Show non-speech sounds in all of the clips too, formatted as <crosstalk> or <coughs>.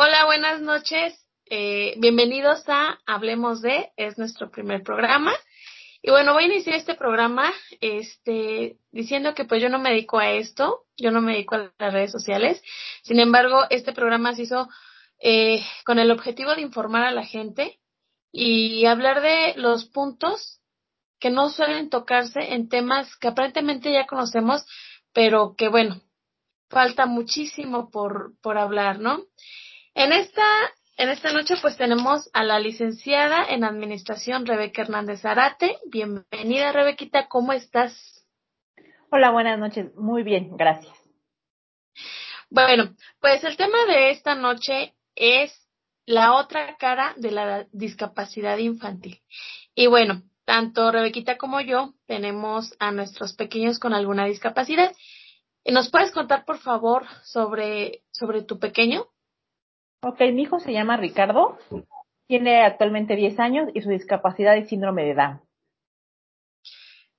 Hola, buenas noches. Eh, bienvenidos a Hablemos de, es nuestro primer programa. Y bueno, voy a iniciar este programa este, diciendo que pues yo no me dedico a esto, yo no me dedico a las redes sociales. Sin embargo, este programa se hizo eh, con el objetivo de informar a la gente y hablar de los puntos que no suelen tocarse en temas que aparentemente ya conocemos, pero que bueno, falta muchísimo por, por hablar, ¿no? En esta, en esta noche pues tenemos a la licenciada en Administración Rebeca Hernández Arate. Bienvenida Rebequita, ¿cómo estás? Hola, buenas noches. Muy bien, gracias. Bueno, pues el tema de esta noche es la otra cara de la discapacidad infantil. Y bueno, tanto Rebequita como yo tenemos a nuestros pequeños con alguna discapacidad. ¿Nos puedes contar, por favor, sobre, sobre tu pequeño? Ok, mi hijo se llama Ricardo, tiene actualmente 10 años y su discapacidad es síndrome de Down.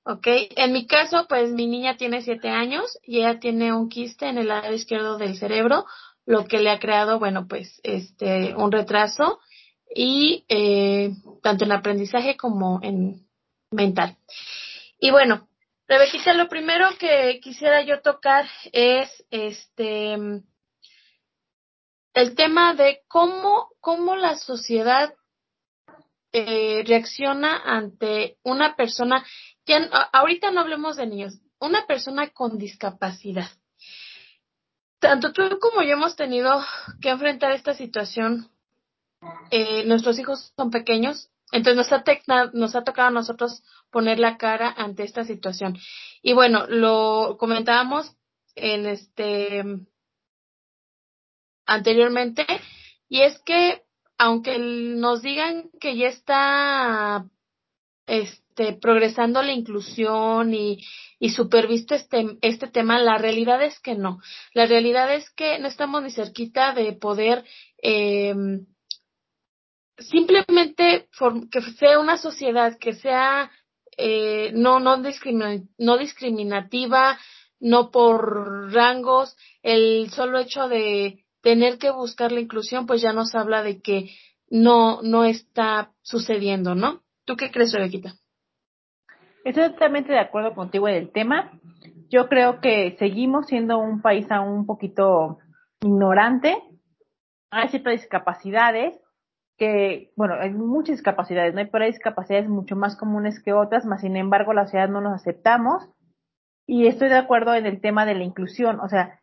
Ok, en mi caso, pues mi niña tiene 7 años y ella tiene un quiste en el lado izquierdo del cerebro, lo que le ha creado, bueno, pues este, un retraso y eh, tanto en aprendizaje como en mental. Y bueno, Rebequita, lo primero que quisiera yo tocar es este el tema de cómo, cómo la sociedad eh, reacciona ante una persona, ya, ahorita no hablemos de niños, una persona con discapacidad. Tanto tú como yo hemos tenido que enfrentar esta situación. Eh, nuestros hijos son pequeños, entonces nos ha, nos ha tocado a nosotros poner la cara ante esta situación. Y bueno, lo comentábamos en este anteriormente, y es que aunque nos digan que ya está este progresando la inclusión y, y supervisto este, este tema, la realidad es que no. La realidad es que no estamos ni cerquita de poder eh, simplemente que sea una sociedad que sea eh, no, no, no discriminativa, no por rangos, el solo hecho de tener que buscar la inclusión, pues ya nos habla de que no, no está sucediendo, ¿no? ¿Tú qué crees, Rebequita? Estoy totalmente de acuerdo contigo en el tema. Yo creo que seguimos siendo un país aún un poquito ignorante. Hay ciertas discapacidades que, bueno, hay muchas discapacidades, ¿no? Pero hay discapacidades mucho más comunes que otras, más sin embargo la sociedad no nos aceptamos. Y estoy de acuerdo en el tema de la inclusión. O sea,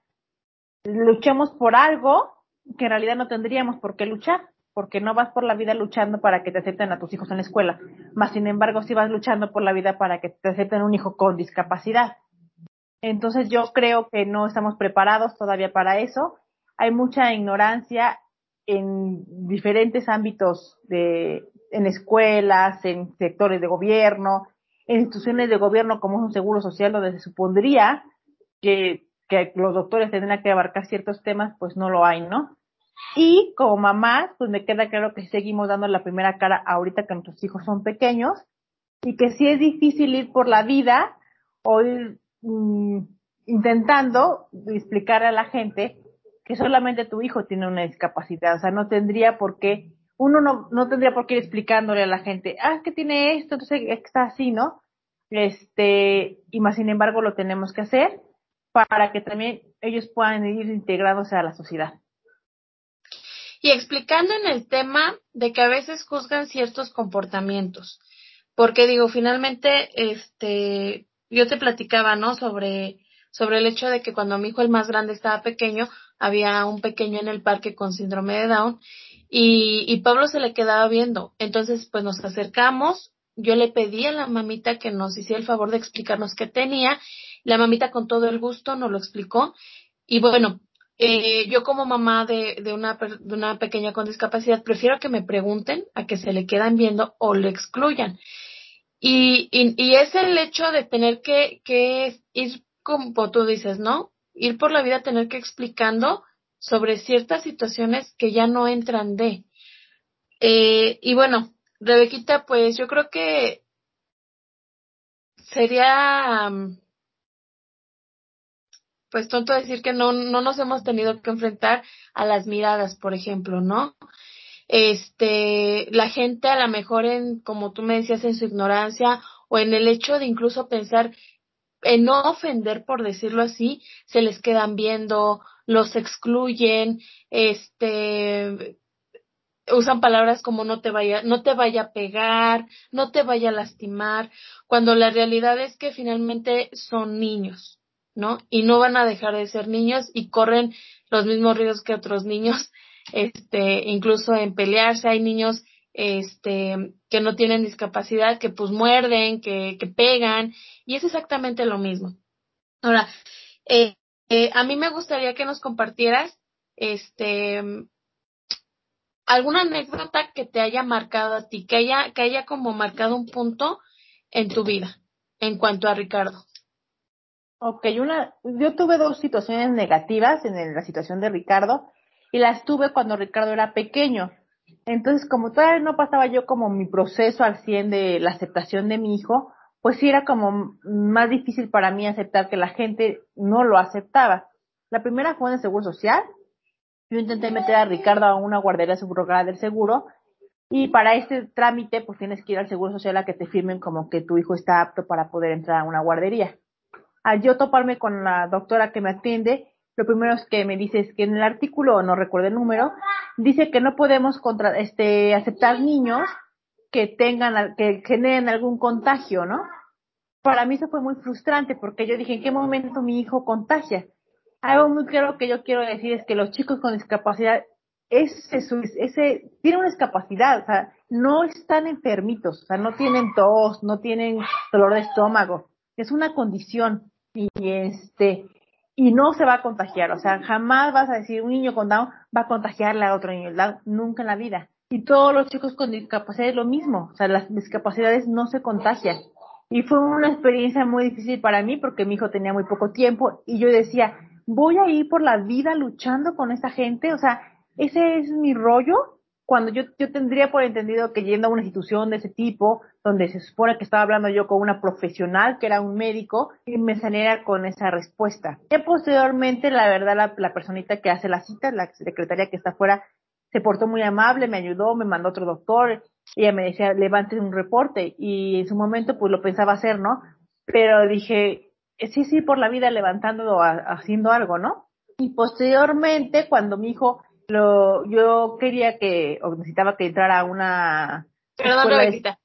luchemos por algo que en realidad no tendríamos por qué luchar, porque no vas por la vida luchando para que te acepten a tus hijos en la escuela, más sin embargo si vas luchando por la vida para que te acepten un hijo con discapacidad. Entonces yo creo que no estamos preparados todavía para eso. Hay mucha ignorancia en diferentes ámbitos de, en escuelas, en sectores de gobierno, en instituciones de gobierno como es un seguro social donde se supondría que que los doctores tendrían que abarcar ciertos temas, pues no lo hay, ¿no? Y como mamás, pues me queda claro que seguimos dando la primera cara ahorita que nuestros hijos son pequeños y que sí es difícil ir por la vida o ir mm, intentando explicar a la gente que solamente tu hijo tiene una discapacidad, o sea, no tendría por qué, uno no, no tendría por qué ir explicándole a la gente, ah, es que tiene esto, entonces está así, ¿no? Este, y más sin embargo lo tenemos que hacer para que también ellos puedan ir integrándose a la sociedad. Y explicando en el tema de que a veces juzgan ciertos comportamientos, porque digo, finalmente, este, yo te platicaba, ¿no? Sobre, sobre el hecho de que cuando mi hijo el más grande estaba pequeño, había un pequeño en el parque con síndrome de Down y, y Pablo se le quedaba viendo. Entonces, pues nos acercamos, yo le pedí a la mamita que nos hiciera el favor de explicarnos qué tenía la mamita con todo el gusto nos lo explicó. Y bueno, eh, yo como mamá de, de, una, de una pequeña con discapacidad prefiero que me pregunten a que se le quedan viendo o le excluyan. Y, y, y es el hecho de tener que, que ir, como tú dices, ¿no? Ir por la vida, tener que explicando sobre ciertas situaciones que ya no entran de. Eh, y bueno, Rebequita, pues yo creo que sería pues tonto decir que no, no nos hemos tenido que enfrentar a las miradas, por ejemplo, ¿no? Este, la gente a lo mejor en, como tú me decías, en su ignorancia o en el hecho de incluso pensar en no ofender, por decirlo así, se les quedan viendo, los excluyen, este, usan palabras como no te vaya, no te vaya a pegar, no te vaya a lastimar, cuando la realidad es que finalmente son niños, ¿no? Y no van a dejar de ser niños y corren los mismos riesgos que otros niños, <laughs> este, incluso en pelearse, hay niños este, que no tienen discapacidad, que pues muerden, que, que pegan, y es exactamente lo mismo. Ahora, eh, eh, a mí me gustaría que nos compartieras, este, alguna anécdota que te haya marcado a ti, que haya, que haya como marcado un punto en tu vida en cuanto a Ricardo. Ok, una, yo tuve dos situaciones negativas en la situación de Ricardo y las tuve cuando Ricardo era pequeño. Entonces, como todavía no pasaba yo como mi proceso al 100 de la aceptación de mi hijo, pues sí era como más difícil para mí aceptar que la gente no lo aceptaba. La primera fue en el Seguro Social, yo intenté meter a Ricardo a una guardería subrogada del seguro y para este trámite pues tienes que ir al Seguro Social a que te firmen como que tu hijo está apto para poder entrar a una guardería. Al yo toparme con la doctora que me atiende, lo primero es que me dice es que en el artículo, no recuerdo el número, dice que no podemos contra, este, aceptar niños que tengan, que generen algún contagio, ¿no? Para mí eso fue muy frustrante porque yo dije, ¿en qué momento mi hijo contagia? algo muy claro que yo quiero decir es que los chicos con discapacidad ese, ese, tienen una discapacidad, o sea, no están enfermitos, o sea, no tienen tos, no tienen dolor de estómago, es una condición y este, y no se va a contagiar, o sea, jamás vas a decir un niño con Down va a contagiarle a otro niño, nunca en la vida. Y todos los chicos con discapacidad es lo mismo, o sea, las discapacidades no se contagian. Y fue una experiencia muy difícil para mí porque mi hijo tenía muy poco tiempo y yo decía, voy a ir por la vida luchando con esa gente, o sea, ese es mi rollo, cuando yo, yo tendría por entendido que yendo a una institución de ese tipo, donde se supone que estaba hablando yo con una profesional, que era un médico, y me saliera con esa respuesta. Y posteriormente, la verdad, la, la personita que hace la cita, la secretaria que está afuera, se portó muy amable, me ayudó, me mandó otro doctor, y ella me decía, levante un reporte, y en su momento pues lo pensaba hacer, ¿no? Pero dije, sí, sí, por la vida levantando, haciendo algo, ¿no? Y posteriormente, cuando mi hijo, lo, yo quería que, o necesitaba que entrara a una... Perdón, Rebequita.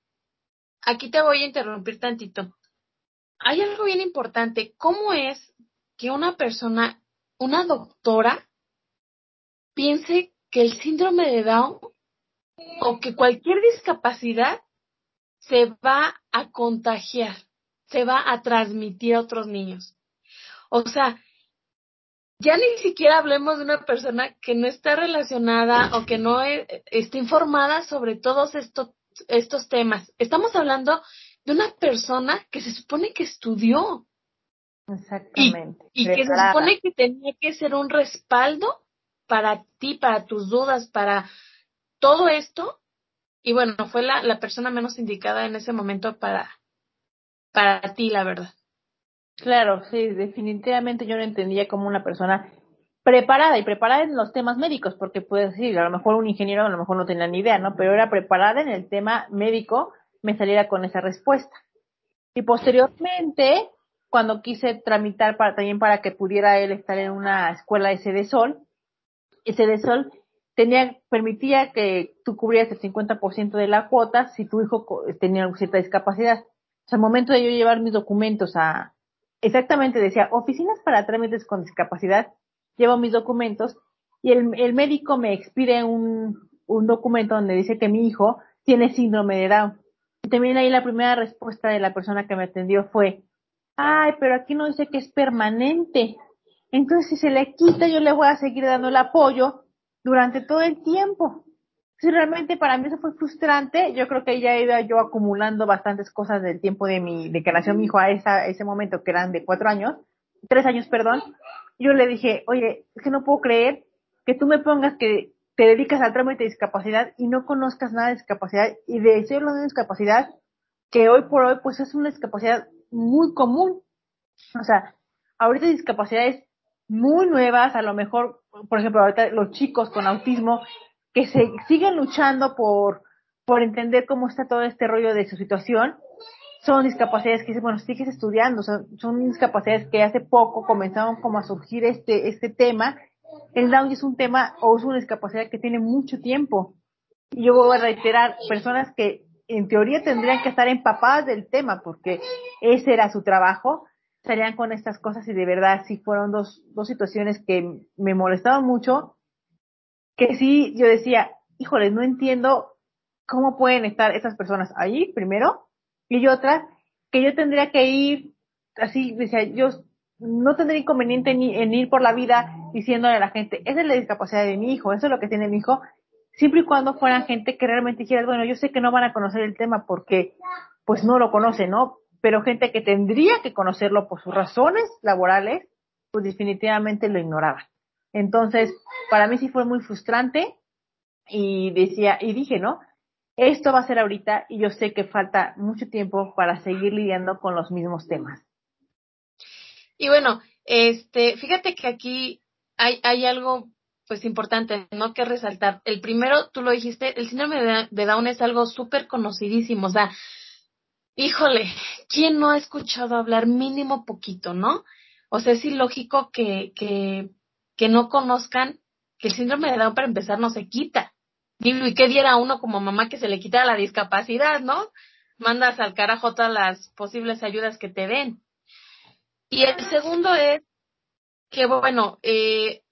Aquí te voy a interrumpir tantito. Hay algo bien importante. ¿Cómo es que una persona, una doctora, piense que el síndrome de Down o que cualquier discapacidad se va a contagiar? se va a transmitir a otros niños. O sea, ya ni siquiera hablemos de una persona que no está relacionada o que no e, está informada sobre todos estos, estos temas. Estamos hablando de una persona que se supone que estudió. Exactamente. Y, que se supone que tenía que ser un respaldo para ti, para tus dudas, para todo esto. Y bueno, fue la, la persona menos indicada en ese momento para, para ti, la verdad. Claro, sí, definitivamente yo no entendía como una persona preparada y preparada en los temas médicos, porque puede decir, a lo mejor un ingeniero a lo mejor no tenía ni idea, ¿no? Pero era preparada en el tema médico, me saliera con esa respuesta. Y posteriormente, cuando quise tramitar para, también para que pudiera él estar en una escuela de Sol, ese Sol tenía, permitía que tú cubrieras el 50% de la cuota si tu hijo tenía cierta discapacidad al momento de yo llevar mis documentos a, exactamente decía, oficinas para trámites con discapacidad, llevo mis documentos y el, el médico me expide un, un documento donde dice que mi hijo tiene síndrome de Down. Y también ahí la primera respuesta de la persona que me atendió fue, ay, pero aquí no dice que es permanente. Entonces, si se le quita, yo le voy a seguir dando el apoyo durante todo el tiempo. Sí, realmente para mí eso fue frustrante. Yo creo que ya iba yo acumulando bastantes cosas del tiempo de mi, de que nació mi hijo a esa, ese momento, que eran de cuatro años, tres años, perdón. Yo le dije, oye, es que no puedo creer que tú me pongas que te dedicas al trámite de discapacidad y no conozcas nada de discapacidad y de ser una discapacidad que hoy por hoy pues es una discapacidad muy común. O sea, ahorita discapacidades muy nuevas, a lo mejor, por ejemplo, ahorita los chicos con autismo que se siguen luchando por, por entender cómo está todo este rollo de su situación, son discapacidades que, bueno, sigues estudiando, son, son discapacidades que hace poco comenzaron como a surgir este, este tema. El Down es un tema o es una discapacidad que tiene mucho tiempo. Y yo voy a reiterar, personas que en teoría tendrían que estar empapadas del tema porque ese era su trabajo, salían con estas cosas y de verdad sí fueron dos, dos situaciones que me molestaban mucho, que sí yo decía, híjole, no entiendo cómo pueden estar esas personas ahí, primero, y otra, que yo tendría que ir, así, decía, yo no tendría inconveniente ni, en ir por la vida diciéndole a la gente, esa es la discapacidad de mi hijo, eso es lo que tiene mi hijo, siempre y cuando fueran gente que realmente dijera, bueno, yo sé que no van a conocer el tema porque pues no lo conocen, ¿no? Pero gente que tendría que conocerlo por sus razones laborales, pues definitivamente lo ignoraba. Entonces, para mí sí fue muy frustrante y decía, y dije, ¿no? Esto va a ser ahorita y yo sé que falta mucho tiempo para seguir lidiando con los mismos temas. Y bueno, este, fíjate que aquí hay, hay algo pues importante, ¿no? Que resaltar. El primero, tú lo dijiste, el síndrome de Down es algo súper conocidísimo, o sea, híjole, ¿quién no ha escuchado hablar mínimo poquito, no? O sea, es ilógico que, que, que no conozcan que el síndrome de Down para empezar no se quita. ¿Y qué diera uno como mamá que se le quitara la discapacidad, no? Mandas al carajo todas las posibles ayudas que te den. Y el segundo es que, bueno, eh,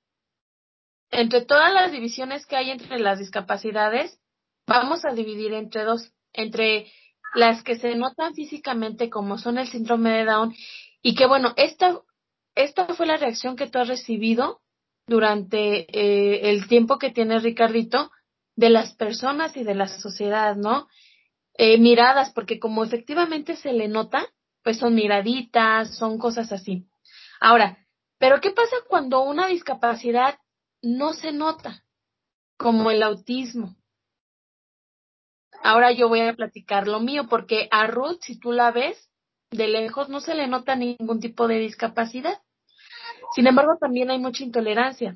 entre todas las divisiones que hay entre las discapacidades, vamos a dividir entre dos, entre las que se notan físicamente como son el síndrome de Down y que bueno, esta, esta fue la reacción que tú has recibido durante eh, el tiempo que tiene Ricardito de las personas y de la sociedad, ¿no? Eh, miradas, porque como efectivamente se le nota, pues son miraditas, son cosas así. Ahora, pero ¿qué pasa cuando una discapacidad no se nota, como el autismo. Ahora yo voy a platicar lo mío, porque a Ruth, si tú la ves de lejos, no se le nota ningún tipo de discapacidad. Sin embargo, también hay mucha intolerancia.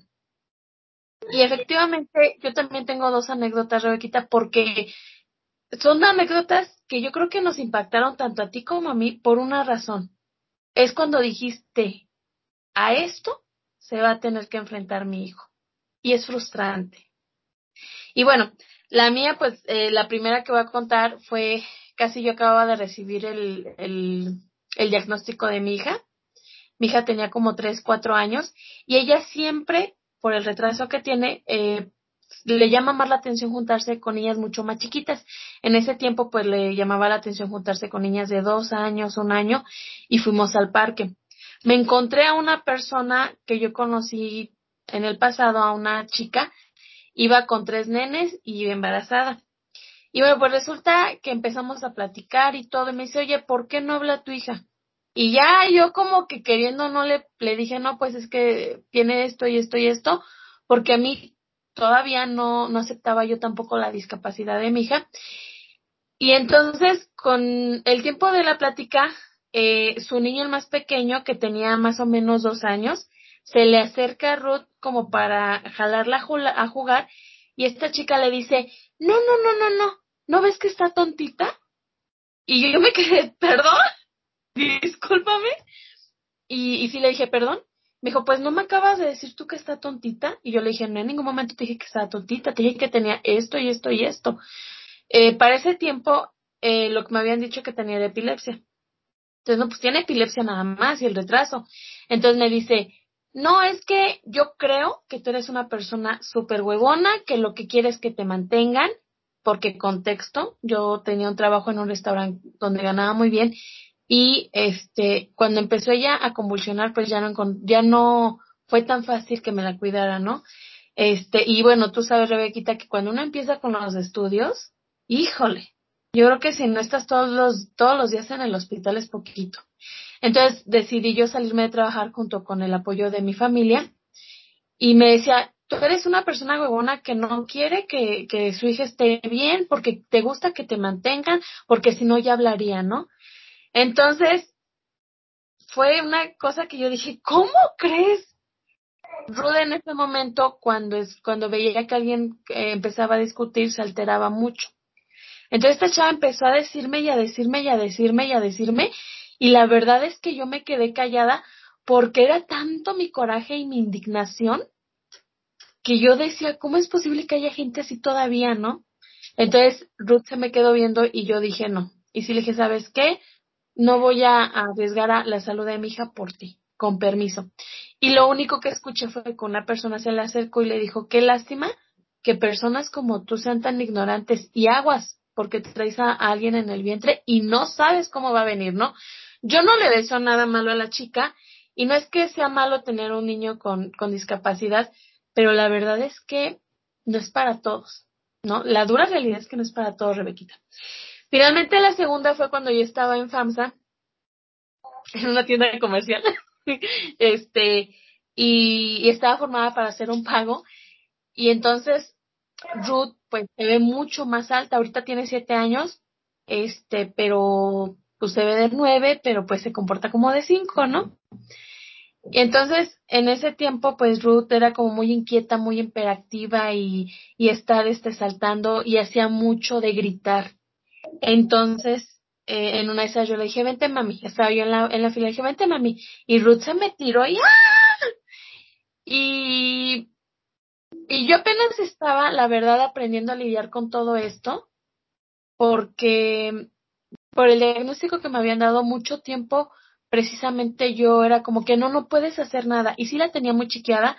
Y efectivamente, yo también tengo dos anécdotas, Rebequita, porque son anécdotas que yo creo que nos impactaron tanto a ti como a mí por una razón. Es cuando dijiste, a esto se va a tener que enfrentar mi hijo y es frustrante. Y bueno, la mía, pues eh, la primera que voy a contar fue, casi yo acababa de recibir el, el, el diagnóstico de mi hija. Mi hija tenía como tres, cuatro años y ella siempre, por el retraso que tiene, eh, le llama más la atención juntarse con niñas mucho más chiquitas. En ese tiempo, pues le llamaba la atención juntarse con niñas de dos años, un año, y fuimos al parque. Me encontré a una persona que yo conocí en el pasado a una chica, iba con tres nenes y embarazada. Y bueno, pues resulta que empezamos a platicar y todo, y me dice, oye, ¿por qué no habla tu hija? Y ya yo como que queriendo no le, le dije, no, pues es que tiene esto y esto y esto, porque a mí todavía no, no aceptaba yo tampoco la discapacidad de mi hija. Y entonces, con el tiempo de la plática, eh, su niño el más pequeño, que tenía más o menos dos años, se le acerca a Ruth como para jalarla a jugar y esta chica le dice, no, no, no, no, no, ¿no ves que está tontita? Y yo me quedé, <laughs> perdón, discúlpame. Y, y sí le dije, perdón. Me dijo, pues no me acabas de decir tú que está tontita. Y yo le dije, no en ningún momento te dije que estaba tontita, te dije que tenía esto y esto y esto. Eh, para ese tiempo, eh, lo que me habían dicho que tenía de epilepsia. Entonces, no, pues tiene epilepsia nada más y el retraso. Entonces me dice, no, es que yo creo que tú eres una persona súper huevona, que lo que quieres es que te mantengan, porque contexto, yo tenía un trabajo en un restaurante donde ganaba muy bien y este, cuando empezó ella a convulsionar, pues ya no, ya no fue tan fácil que me la cuidara, ¿no? Este, y bueno, tú sabes, Rebequita, que cuando uno empieza con los estudios, híjole, yo creo que si no estás todos los, todos los días en el hospital es poquito. Entonces decidí yo salirme de trabajar junto con el apoyo de mi familia y me decía, tú eres una persona huevona que no quiere que, que su hija esté bien porque te gusta que te mantengan, porque si no ya hablaría, ¿no? Entonces, fue una cosa que yo dije, ¿cómo crees? Ruth en ese momento, cuando, es, cuando veía que alguien eh, empezaba a discutir, se alteraba mucho. Entonces esta chava empezó a decirme y a decirme y a decirme y a decirme, y la verdad es que yo me quedé callada porque era tanto mi coraje y mi indignación que yo decía, ¿cómo es posible que haya gente así todavía, no? Entonces Ruth se me quedó viendo y yo dije no. Y sí le dije, ¿sabes qué? No voy a arriesgar a la salud de mi hija por ti, con permiso. Y lo único que escuché fue que una persona se le acercó y le dijo, qué lástima que personas como tú sean tan ignorantes y aguas porque traes a alguien en el vientre y no sabes cómo va a venir, ¿no? Yo no le deseo nada malo a la chica y no es que sea malo tener un niño con, con discapacidad, pero la verdad es que no es para todos. ¿no? La dura realidad es que no es para todos, Rebequita. Finalmente la segunda fue cuando yo estaba en FAMSA, en una tienda comercial, <laughs> este, y, estaba formada para hacer un pago, y entonces Ruth, pues, se ve mucho más alta, ahorita tiene siete años, este, pero, pues se ve de nueve, pero pues se comporta como de cinco, ¿no? Y entonces, en ese tiempo, pues Ruth era como muy inquieta, muy imperativa y, y estar este, saltando y hacía mucho de gritar. Entonces, eh, en una de esas yo le dije, vente mami, estaba yo en la, en la fila, le dije, vente mami. Y Ruth se me tiró y ¡ah! Y, y yo apenas estaba, la verdad, aprendiendo a lidiar con todo esto, porque por el diagnóstico que me habían dado mucho tiempo, precisamente yo era como que no, no puedes hacer nada. Y sí la tenía muy chiqueada,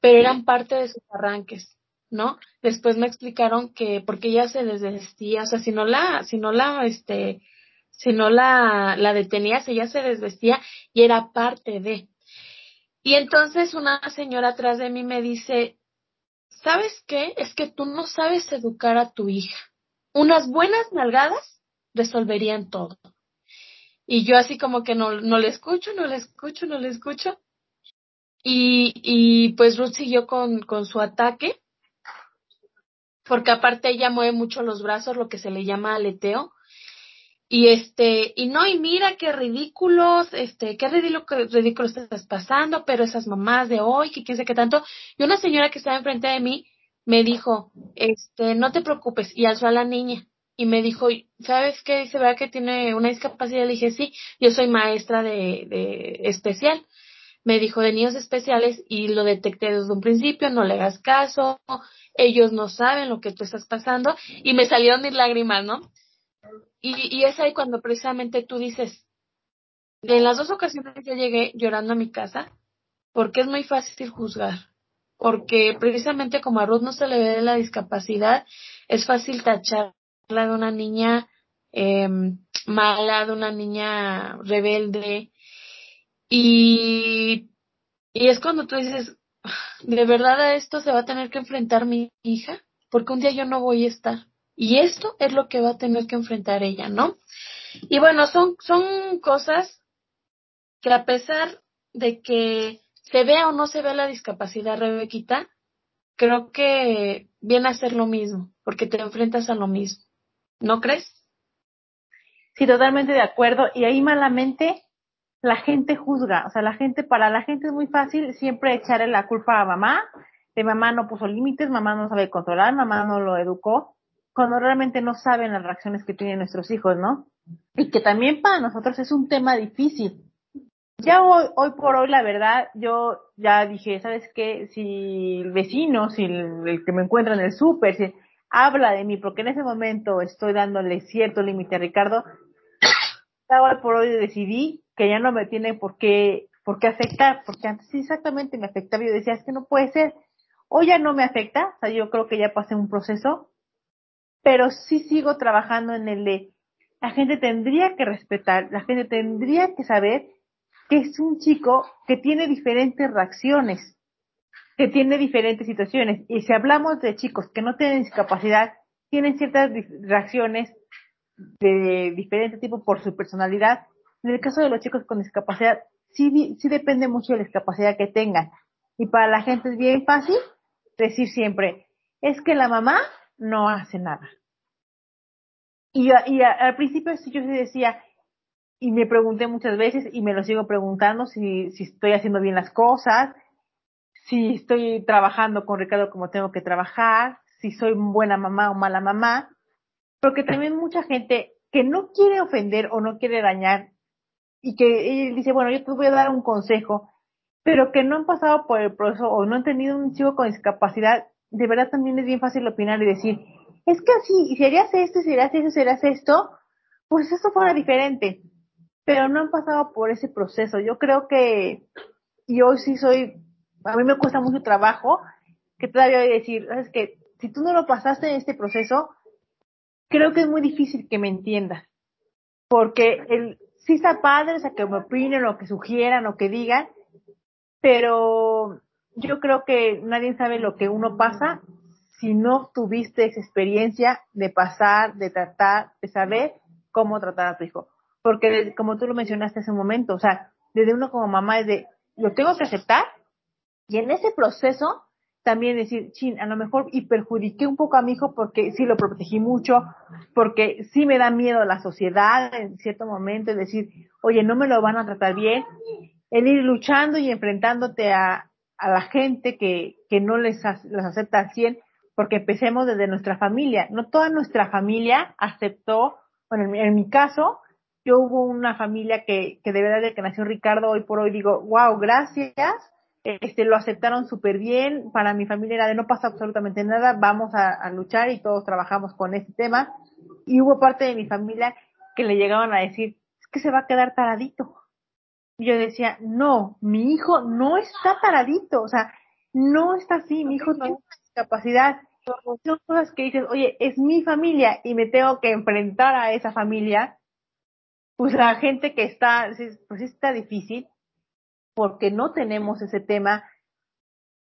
pero eran parte de sus arranques, ¿no? Después me explicaron que porque ella se desvestía, o sea, si no la, si no la, este, si no la, la ella se desvestía y era parte de. Y entonces una señora atrás de mí me dice, ¿sabes qué? Es que tú no sabes educar a tu hija. Unas buenas nalgadas resolverían todo. Y yo así como que no, no le escucho, no le escucho, no le escucho. Y, y pues Ruth siguió con, con su ataque, porque aparte ella mueve mucho los brazos, lo que se le llama aleteo. Y este, y no, y mira qué ridículos, este, qué ridículo, ridículo estás pasando, pero esas mamás de hoy, que quién sé qué tanto. Y una señora que estaba enfrente de mí me dijo, este, no te preocupes, y alzó a la niña y me dijo, ¿sabes qué? Dice, ¿verdad que tiene una discapacidad? Le dije, sí, yo soy maestra de, de especial. Me dijo de niños especiales y lo detecté desde un principio, no le hagas caso, ellos no saben lo que tú estás pasando y me salieron mis lágrimas, ¿no? Y, y es ahí cuando precisamente tú dices, en las dos ocasiones yo llegué llorando a mi casa porque es muy fácil juzgar, porque precisamente como a Ruth no se le ve la discapacidad, es fácil tachar de una niña eh, mala, de una niña rebelde. Y, y es cuando tú dices, ¿de verdad a esto se va a tener que enfrentar mi hija? Porque un día yo no voy a estar. Y esto es lo que va a tener que enfrentar ella, ¿no? Y bueno, son, son cosas que a pesar de que se vea o no se vea la discapacidad, Rebequita, creo que viene a ser lo mismo, porque te enfrentas a lo mismo. ¿No crees? Sí, totalmente de acuerdo. Y ahí malamente la gente juzga. O sea, la gente, para la gente es muy fácil siempre echarle la culpa a mamá. De mamá no puso límites, mamá no sabe controlar, mamá no lo educó. Cuando realmente no saben las reacciones que tienen nuestros hijos, ¿no? Y que también para nosotros es un tema difícil. Ya hoy, hoy por hoy, la verdad, yo ya dije, ¿sabes qué? Si el vecino, si el, el que me encuentra en el súper, si, habla de mí, porque en ese momento estoy dándole cierto límite a Ricardo, <coughs> ahora por hoy decidí que ya no me tiene por qué, por afectar, porque antes exactamente me afectaba yo decía, es que no puede ser. Hoy ya no me afecta, o sea, yo creo que ya pasé un proceso, pero sí sigo trabajando en el de, la gente tendría que respetar, la gente tendría que saber que es un chico que tiene diferentes reacciones que tiene diferentes situaciones. Y si hablamos de chicos que no tienen discapacidad, tienen ciertas reacciones de diferente tipo por su personalidad. En el caso de los chicos con discapacidad, sí, depende mucho de la discapacidad que tengan. Y para la gente es bien fácil decir siempre, es que la mamá no hace nada. Y, y al principio sí yo sí decía, y me pregunté muchas veces y me lo sigo preguntando si estoy haciendo bien las cosas, si estoy trabajando con Ricardo como tengo que trabajar, si soy buena mamá o mala mamá, porque también mucha gente que no quiere ofender o no quiere dañar y que dice, bueno, yo te voy a dar un consejo, pero que no han pasado por el proceso o no han tenido un chico con discapacidad, de verdad también es bien fácil opinar y decir, es que así, si harías esto, si harías eso, si harías esto, pues eso fuera diferente. Pero no han pasado por ese proceso. Yo creo que yo sí soy, a mí me cuesta mucho trabajo que todavía voy a decir, es que si tú no lo pasaste en este proceso, creo que es muy difícil que me entiendas. Porque el, sí está padre, o sea, que me opinen o que sugieran o que digan, pero yo creo que nadie sabe lo que uno pasa si no tuviste esa experiencia de pasar, de tratar, de saber cómo tratar a tu hijo. Porque como tú lo mencionaste hace un momento, o sea, desde uno como mamá es de, lo tengo que aceptar y en ese proceso también decir, chin, a lo mejor y perjudiqué un poco a mi hijo porque sí lo protegí mucho, porque sí me da miedo la sociedad en cierto momento, decir, oye, no me lo van a tratar bien, el ir luchando y enfrentándote a, a la gente que, que no les, les acepta al 100, porque empecemos desde nuestra familia. No toda nuestra familia aceptó, bueno, en mi, en mi caso, yo hubo una familia que, que de verdad de que nació Ricardo, hoy por hoy digo, wow, gracias, este, lo aceptaron súper bien, para mi familia era de no pasa absolutamente nada, vamos a, luchar y todos trabajamos con este tema. Y hubo parte de mi familia que le llegaban a decir, es que se va a quedar taradito. Y yo decía, no, mi hijo no está taradito, o sea, no está así, mi hijo tiene una discapacidad. Son cosas que dices, oye, es mi familia y me tengo que enfrentar a esa familia. Pues la gente que está, pues está difícil, porque no tenemos ese tema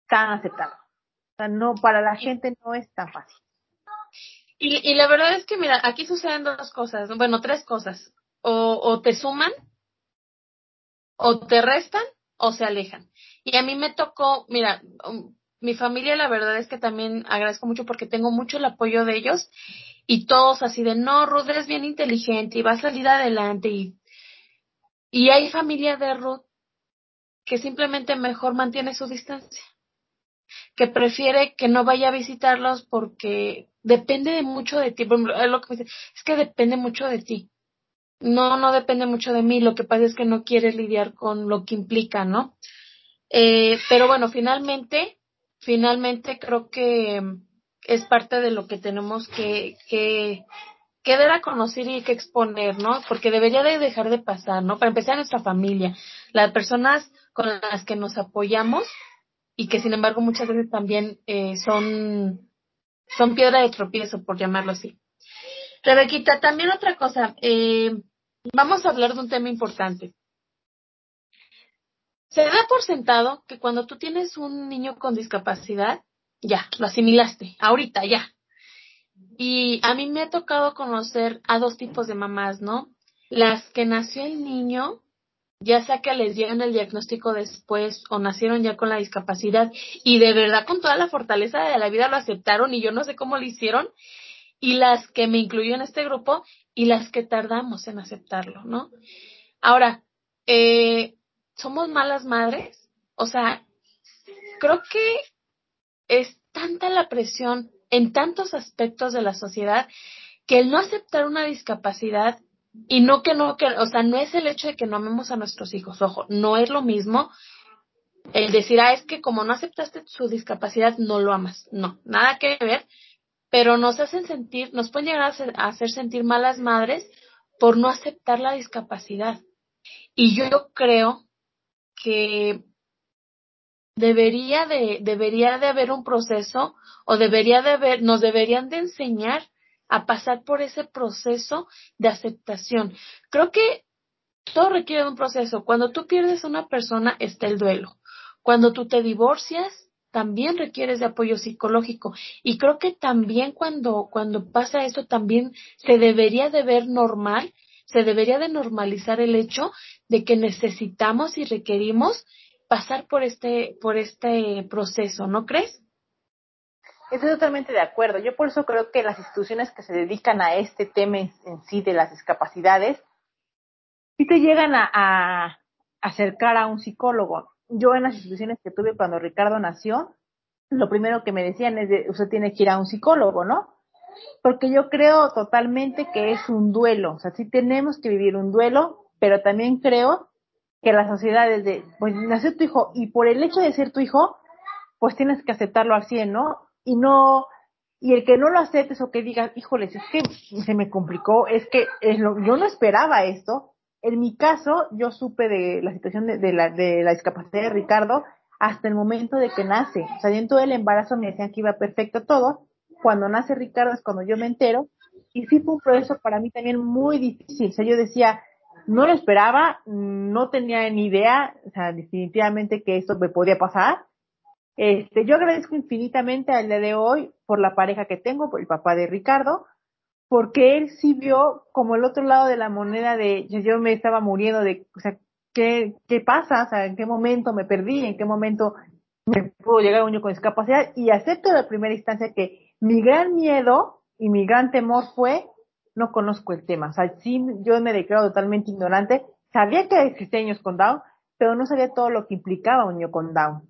tan aceptado. O sea, no, para la gente no es tan fácil. Y, y la verdad es que, mira, aquí suceden dos cosas, bueno, tres cosas. O, o te suman, o te restan, o se alejan. Y a mí me tocó, mira, um, mi familia la verdad es que también agradezco mucho porque tengo mucho el apoyo de ellos y todos así de, no, Ruth es bien inteligente y va a salir adelante y, y hay familia de Ruth que simplemente mejor mantiene su distancia, que prefiere que no vaya a visitarlos porque depende de mucho de ti. lo que me dice, es que depende mucho de ti. No, no depende mucho de mí. Lo que pasa es que no quieres lidiar con lo que implica, ¿no? Eh, pero bueno, finalmente, finalmente creo que es parte de lo que tenemos que, que, que dar a conocer y que exponer, ¿no? Porque debería de dejar de pasar, ¿no? Para empezar, nuestra familia, las personas con las que nos apoyamos y que sin embargo muchas veces también eh, son, son piedra de tropiezo, por llamarlo así. Rebequita, también otra cosa, eh, vamos a hablar de un tema importante. Se da por sentado que cuando tú tienes un niño con discapacidad, ya, lo asimilaste, ahorita, ya. Y a mí me ha tocado conocer a dos tipos de mamás, ¿no? Las que nació el niño ya sea que les dieron el diagnóstico después o nacieron ya con la discapacidad y de verdad con toda la fortaleza de la vida lo aceptaron y yo no sé cómo lo hicieron y las que me incluyó en este grupo y las que tardamos en aceptarlo, ¿no? Ahora, eh, ¿somos malas madres? O sea, creo que es tanta la presión en tantos aspectos de la sociedad que el no aceptar una discapacidad y no que no, que, o sea, no es el hecho de que no amemos a nuestros hijos, ojo, no es lo mismo el decir, ah, es que como no aceptaste su discapacidad, no lo amas. No, nada que ver, pero nos hacen sentir, nos pueden llegar a hacer, a hacer sentir malas madres por no aceptar la discapacidad. Y yo creo que debería de, debería de haber un proceso o debería de haber, nos deberían de enseñar a pasar por ese proceso de aceptación. Creo que todo requiere de un proceso. Cuando tú pierdes a una persona está el duelo. Cuando tú te divorcias, también requieres de apoyo psicológico. Y creo que también cuando, cuando pasa eso, también se debería de ver normal, se debería de normalizar el hecho de que necesitamos y requerimos pasar por este, por este proceso, ¿no crees? Estoy totalmente de acuerdo. Yo por eso creo que las instituciones que se dedican a este tema en sí de las discapacidades, sí te llegan a, acercar a un psicólogo. yo en las instituciones que tuve cuando Ricardo nació, lo primero que me decían es de, usted tiene que ir a un psicólogo, ¿no? Porque yo creo totalmente que es un duelo, o sea, sí tenemos que vivir un duelo, pero también creo que la sociedad es de, pues nació tu hijo y por el hecho de ser tu hijo, pues tienes que aceptarlo al 100, ¿no? Y no, y el que no lo aceptes o que digas, híjoles, es que se me complicó, es que es lo, yo no esperaba esto. En mi caso, yo supe de la situación de, la, de la discapacidad de Ricardo hasta el momento de que nace. O sea, en todo el embarazo me decían que iba perfecto todo. Cuando nace Ricardo es cuando yo me entero. Y sí fue un proceso para mí también muy difícil. O sea, yo decía, no lo esperaba, no tenía ni idea, o sea, definitivamente que esto me podía pasar. Este, yo agradezco infinitamente al día de hoy por la pareja que tengo, por el papá de Ricardo, porque él sí vio como el otro lado de la moneda de yo me estaba muriendo de, o sea, ¿qué, qué pasa? O sea, ¿en qué momento me perdí? ¿En qué momento me puedo llegar un niño con discapacidad? Y acepto de primera instancia que mi gran miedo y mi gran temor fue no conozco el tema. O sea, sí, yo me declaro totalmente ignorante. Sabía que existían niños con Down, pero no sabía todo lo que implicaba un niño con Down.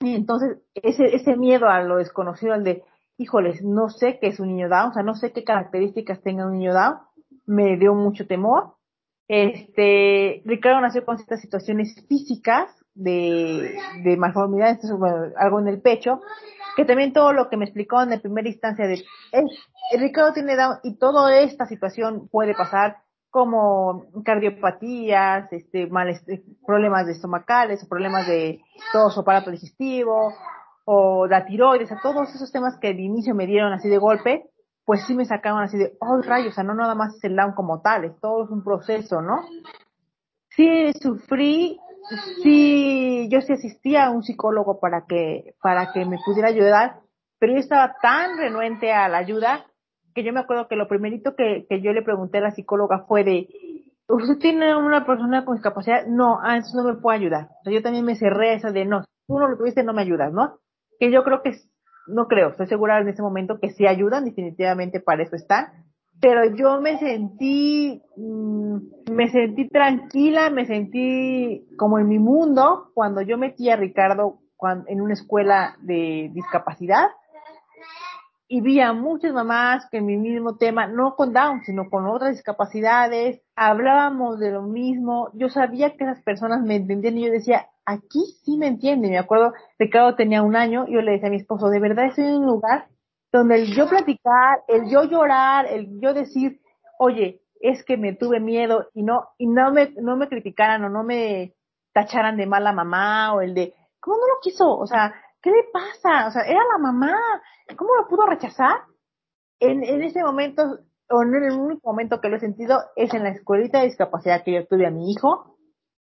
Y entonces, ese, ese miedo a lo desconocido, al de, híjoles, no sé qué es un niño Down, o sea, no sé qué características tenga un niño Down, me dio mucho temor. Este, Ricardo nació con ciertas situaciones físicas de, de malformidades, bueno, algo en el pecho, que también todo lo que me explicó en la primera instancia de, es, Ricardo tiene Down y toda esta situación puede pasar como cardiopatías, este, males, problemas de estomacales, problemas de tos o aparato digestivo, o la tiroides, a todos esos temas que de inicio me dieron así de golpe, pues sí me sacaron así de, oh rayos, o sea, no nada más es el Down como tal, es todo es un proceso, ¿no? Sí sufrí sí, yo sí asistía a un psicólogo para que, para que me pudiera ayudar, pero yo estaba tan renuente a la ayuda que yo me acuerdo que lo primerito que, que yo le pregunté a la psicóloga fue de, ¿usted tiene una persona con discapacidad? No, ah, entonces no me puede ayudar. O sea, yo también me cerré esa de, no, tú no lo tuviste, no me ayudas, ¿no? Que yo creo que, no creo, estoy segura en ese momento que sí ayudan, definitivamente para eso están, pero yo me sentí, mm, me sentí tranquila, me sentí como en mi mundo cuando yo metí a Ricardo en una escuela de discapacidad y vi a muchas mamás que en mi mismo tema, no con Down, sino con otras discapacidades, hablábamos de lo mismo, yo sabía que esas personas me entendían y yo decía, aquí sí me entienden, me acuerdo, Ricardo tenía un año, y yo le decía a mi esposo, de verdad estoy en un lugar donde el yo platicar, el yo llorar, el yo decir, oye, es que me tuve miedo y no, y no me, no me criticaran o no me tacharan de mala mamá o el de, ¿cómo no lo quiso? O sea, ¿qué le pasa? O sea, era la mamá, ¿cómo lo pudo rechazar? En, en ese momento, o en el único momento que lo he sentido, es en la escuelita de discapacidad que yo tuve a mi hijo,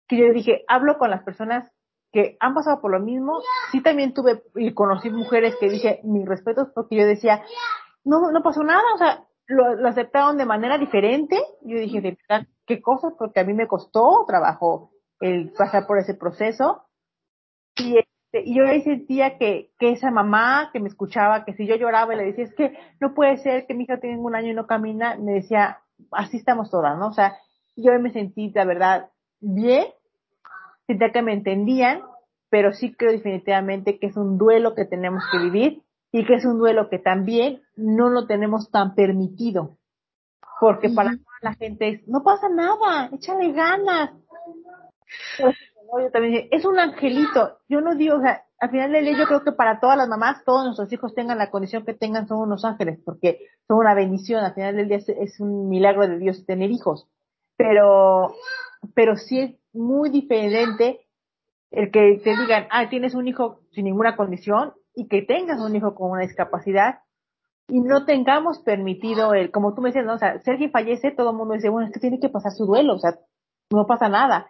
que yo dije, hablo con las personas que han pasado por lo mismo. Sí también tuve y conocí mujeres que dije mis respetos porque yo decía, no, no pasó nada, o sea, lo, aceptaron de manera diferente. Yo dije, qué cosas, porque a mí me costó trabajo el pasar por ese proceso. Y, y yo ahí sentía que, que esa mamá que me escuchaba, que si yo lloraba y le decía, es que no puede ser que mi hija tenga un año y no camina, me decía, así estamos todas, ¿no? O sea, yo me sentí, la verdad, bien sentía que me entendían, pero sí creo definitivamente que es un duelo que tenemos que vivir y que es un duelo que también no lo tenemos tan permitido. Porque para la gente es, no pasa nada, échale ganas. Es un angelito. Yo no digo, o sea, al final del día yo creo que para todas las mamás, todos nuestros hijos tengan la condición que tengan, son unos ángeles, porque son una bendición. Al final del día es, es un milagro de Dios tener hijos. Pero, pero sí es muy diferente el que te digan, ah, tienes un hijo sin ninguna condición y que tengas un hijo con una discapacidad y no tengamos permitido el, como tú me decías, ¿no? o sea, Sergio fallece, todo el mundo dice, bueno, es que tiene que pasar su duelo, o sea, no pasa nada.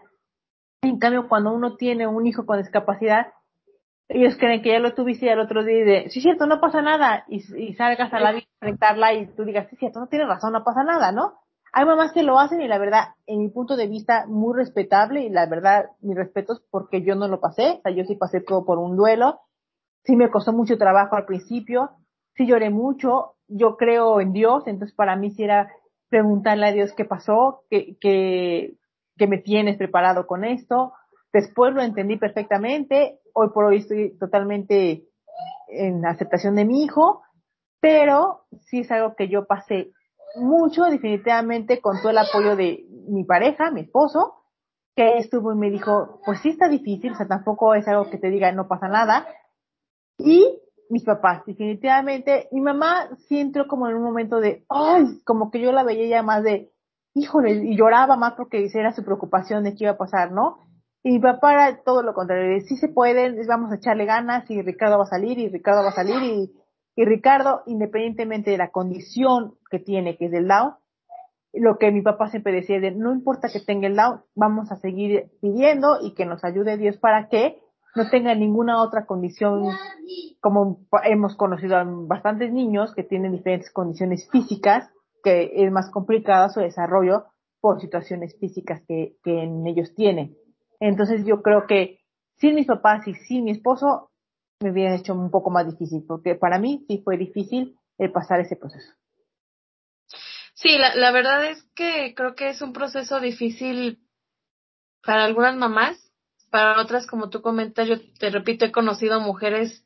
En cambio, cuando uno tiene un hijo con discapacidad, ellos creen que ya lo tuviste y al otro día de, sí, cierto, no pasa nada, y, salgas a la vida a enfrentarla y tú digas, sí, cierto, no tienes razón, no pasa nada, ¿no? Hay mamás que lo hacen y la verdad, en mi punto de vista, muy respetable y la verdad, mis respetos porque yo no lo pasé, o sea, yo sí pasé todo por un duelo, sí me costó mucho trabajo al principio, sí lloré mucho, yo creo en Dios, entonces para mí sí era preguntarle a Dios qué pasó, qué, qué, qué me tienes preparado con esto, después lo entendí perfectamente, hoy por hoy estoy totalmente en aceptación de mi hijo, pero sí es algo que yo pasé mucho, definitivamente, con todo el apoyo de mi pareja, mi esposo, que estuvo y me dijo, pues sí está difícil, o sea, tampoco es algo que te diga no pasa nada. Y mis papás, definitivamente, mi mamá sí entró como en un momento de, ay, como que yo la veía ya más de, híjole, y lloraba más porque era su preocupación de qué iba a pasar, ¿no? Y mi papá era todo lo contrario, sí se pueden, vamos a echarle ganas y Ricardo va a salir y Ricardo va a salir y, y Ricardo, independientemente de la condición que tiene, que es el Down, lo que mi papá siempre decía de no importa que tenga el Down, vamos a seguir pidiendo y que nos ayude Dios para que no tenga ninguna otra condición, como hemos conocido a bastantes niños que tienen diferentes condiciones físicas, que es más complicada su desarrollo por situaciones físicas que, que en ellos tienen. Entonces yo creo que sin mis papás y sin mi esposo me hubiera hecho un poco más difícil, porque para mí sí fue difícil el pasar ese proceso. Sí, la, la verdad es que creo que es un proceso difícil para algunas mamás, para otras, como tú comentas, yo te repito, he conocido mujeres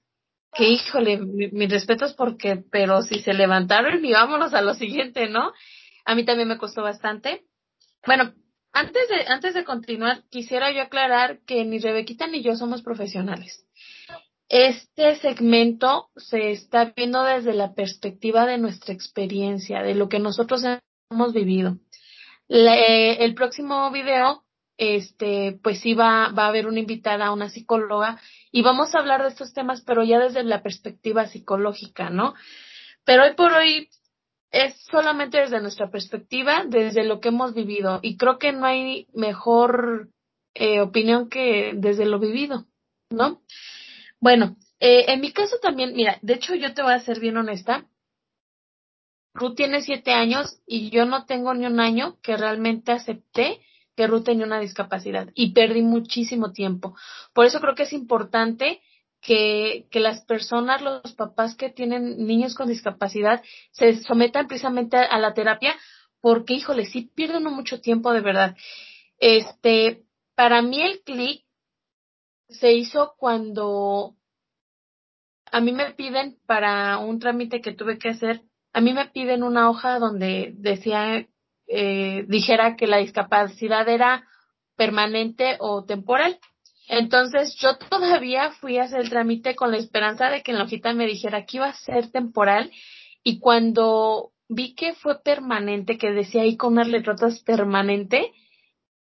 que, híjole, mis mi respetos porque, pero si se levantaron y vámonos a lo siguiente, ¿no? A mí también me costó bastante. Bueno, antes de, antes de continuar, quisiera yo aclarar que ni Rebequita ni yo somos profesionales. Este segmento se está viendo desde la perspectiva de nuestra experiencia, de lo que nosotros hemos vivido. el próximo video, este, pues sí va, va a haber una invitada, una psicóloga, y vamos a hablar de estos temas, pero ya desde la perspectiva psicológica, ¿no? Pero hoy por hoy es solamente desde nuestra perspectiva, desde lo que hemos vivido. Y creo que no hay mejor eh, opinión que desde lo vivido, ¿no? Bueno, eh, en mi caso también, mira, de hecho yo te voy a ser bien honesta. Ruth tiene siete años y yo no tengo ni un año que realmente acepté que Ruth tenía una discapacidad y perdí muchísimo tiempo. Por eso creo que es importante que, que las personas, los papás que tienen niños con discapacidad, se sometan precisamente a, la terapia, porque, híjole, sí pierden mucho tiempo de verdad. Este, para mí el clic se hizo cuando a mí me piden para un trámite que tuve que hacer, a mí me piden una hoja donde decía, eh, dijera que la discapacidad era permanente o temporal. Entonces yo <laughs> todavía fui a hacer el trámite con la esperanza de que en la hojita me dijera que iba a ser temporal y cuando vi que fue permanente, que decía ahí con unas letrotas permanente,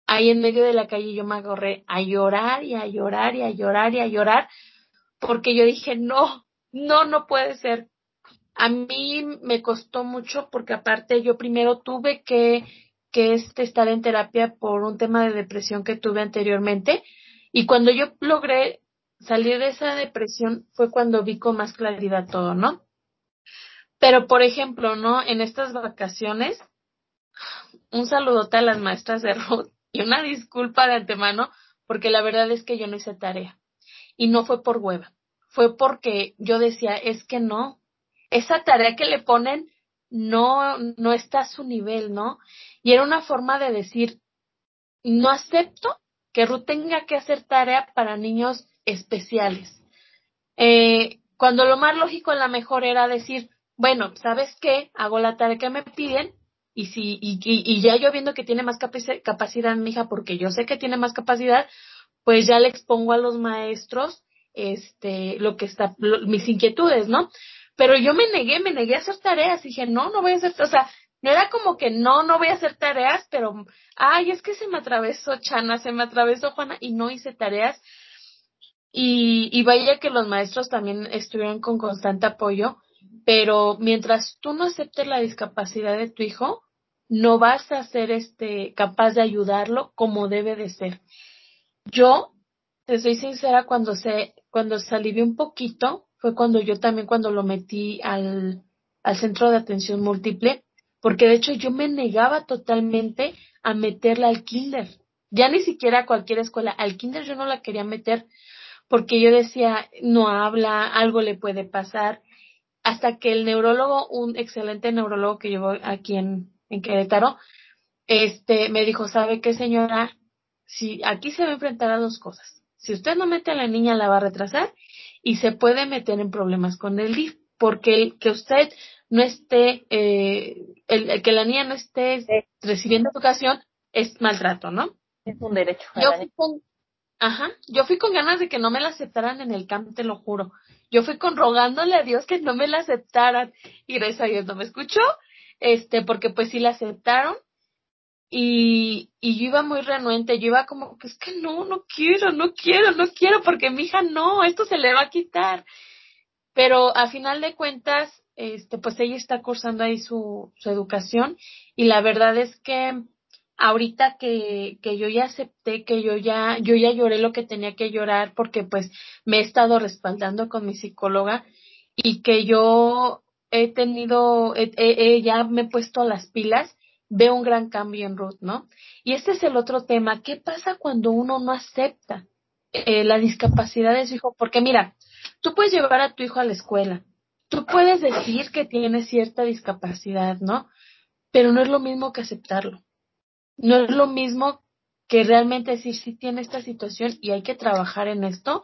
ahí en medio de la calle yo me agarré a llorar y a llorar y a llorar y a llorar porque yo dije, no, no, no puede ser. A mí me costó mucho porque aparte yo primero tuve que, que este, estar en terapia por un tema de depresión que tuve anteriormente y cuando yo logré salir de esa depresión fue cuando vi con más claridad todo, ¿no? Pero, por ejemplo, ¿no? En estas vacaciones, un saludote a las maestras de Ruth y una disculpa de antemano, porque la verdad es que yo no hice tarea. Y no fue por hueva, fue porque yo decía, es que no, esa tarea que le ponen no, no está a su nivel, ¿no? Y era una forma de decir, no acepto que Ruth tenga que hacer tarea para niños especiales. Eh, cuando lo más lógico, a la mejor era decir, bueno, ¿sabes qué? Hago la tarea que me piden y si y, y, ya yo viendo que tiene más capacidad mi hija, porque yo sé que tiene más capacidad, pues ya le expongo a los maestros este lo que está mis inquietudes, ¿no? Pero yo me negué, me negué a hacer tareas, dije, "No, no voy a hacer, o sea, no era como que no, no voy a hacer tareas, pero, ay, es que se me atravesó Chana, se me atravesó Juana y no hice tareas. Y, y vaya que los maestros también estuvieron con constante apoyo, pero mientras tú no aceptes la discapacidad de tu hijo, no vas a ser este capaz de ayudarlo como debe de ser. Yo, te soy sincera, cuando se, cuando se alivió un poquito, fue cuando yo también cuando lo metí al, al centro de atención múltiple, porque de hecho yo me negaba totalmente a meterla al kinder. Ya ni siquiera a cualquier escuela, al kinder yo no la quería meter porque yo decía, no habla, algo le puede pasar, hasta que el neurólogo, un excelente neurólogo que llevó aquí en, en Querétaro, este, me dijo, ¿sabe qué señora? si aquí se va a enfrentar a dos cosas. Si usted no mete a la niña, la va a retrasar y se puede meter en problemas con el DIF, porque el que usted no esté, eh, el, que la niña no esté recibiendo educación es maltrato, ¿no? Es un derecho. Yo fui con, ajá, yo fui con ganas de que no me la aceptaran en el camp, te lo juro. Yo fui con rogándole a Dios que no me la aceptaran y gracias a Dios no me escuchó, este, porque pues sí la aceptaron y, y yo iba muy renuente, yo iba como es que no, no quiero, no quiero, no quiero, porque mi hija no, esto se le va a quitar. Pero a final de cuentas, este, pues ella está cursando ahí su, su educación y la verdad es que ahorita que, que yo ya acepté, que yo ya, yo ya lloré lo que tenía que llorar porque pues me he estado respaldando con mi psicóloga y que yo he tenido, he, ya me he puesto las pilas veo un gran cambio en Ruth, ¿no? Y este es el otro tema. ¿Qué pasa cuando uno no acepta eh, la discapacidad de su hijo? Porque mira, tú puedes llevar a tu hijo a la escuela, tú puedes decir que tiene cierta discapacidad, ¿no? Pero no es lo mismo que aceptarlo. No es lo mismo que realmente decir si tiene esta situación y hay que trabajar en esto